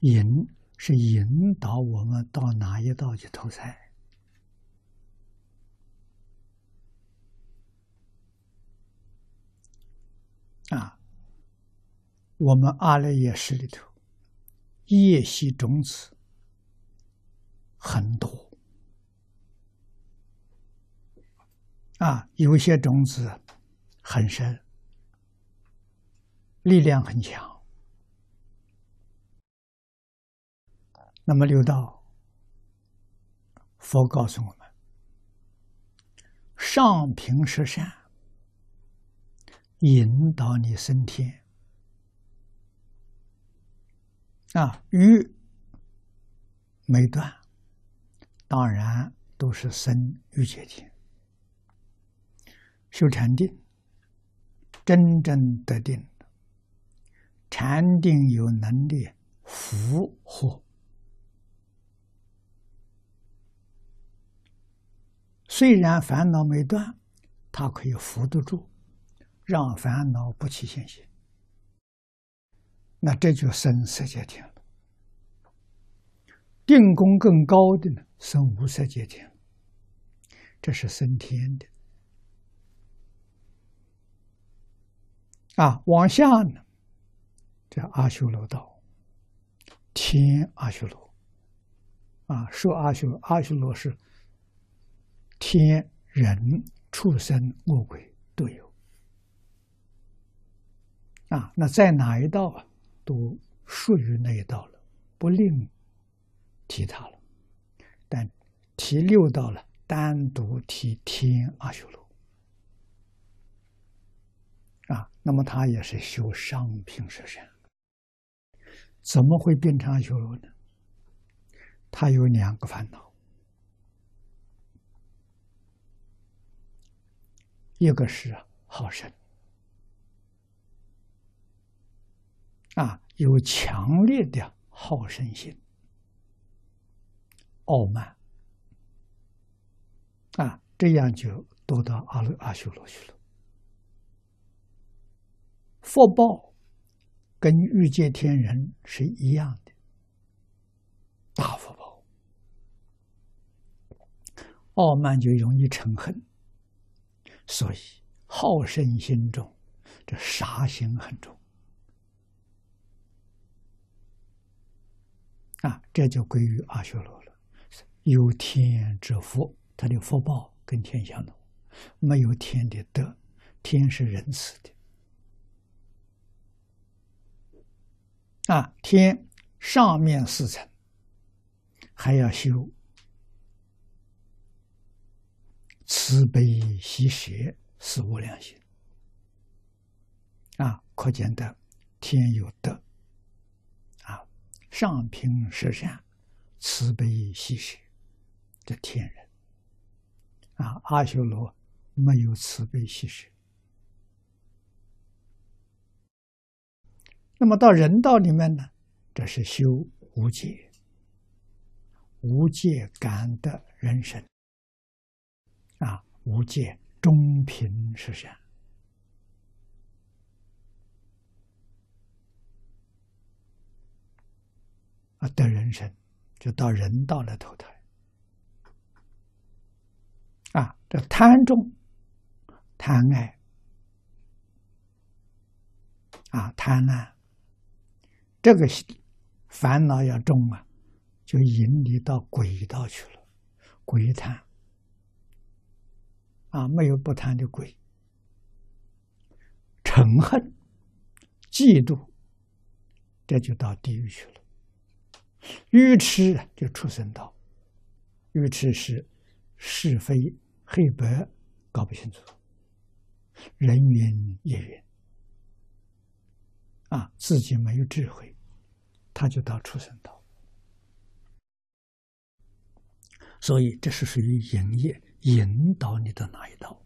引是引导我们到哪一道去投胎啊？我们阿赖耶识里头，业习种子很多啊，有些种子很深，力量很强。那么六道，佛告诉我们：上品十善，引导你升天。啊，欲没断，当然都是生欲界天。修禅定，真正得定，禅定有能力福祸。虽然烦恼没断，它可以扶得住，让烦恼不起现行。那这就生色界天了。定功更高的呢，生无色界天，这是升天的。啊，往下呢，叫阿修罗道，天阿修罗。啊，说阿修，阿修罗是。天人畜生恶鬼都有啊，那在哪一道啊，都属于那一道了，不另提他了。但提六道了，单独提天阿修罗啊，那么他也是修上品十善，怎么会变成阿修罗呢？他有两个烦恼。一个是好胜啊，有强烈的好胜心、傲慢啊，这样就堕到阿罗阿修罗去了。福报跟欲界天人是一样的，大福报，傲慢就容易嗔恨。所以好胜心重，这杀心很重啊！这就归于阿修罗了。有天之福，他的福报跟天相同；没有天的德，天是仁慈的啊。天上面四层还要修。慈悲喜舍是无量心啊，可见的天有德啊，上品十善，慈悲喜舍的天人啊，阿修罗没有慈悲喜舍。那么到人道里面呢，这是修无戒，无戒感的人生。无界中平实善啊，得人生就到人道来投胎啊，这贪重贪爱啊，贪婪这个烦恼要重啊，就引你到鬼道去了，鬼贪。啊，没有不贪的鬼，嗔恨、嫉妒，这就到地狱去了。愚痴就出生道，愚痴是是非黑白搞不清楚，人云亦云，啊，自己没有智慧，他就到出生道。所以这是属于营业。引导你的哪一道？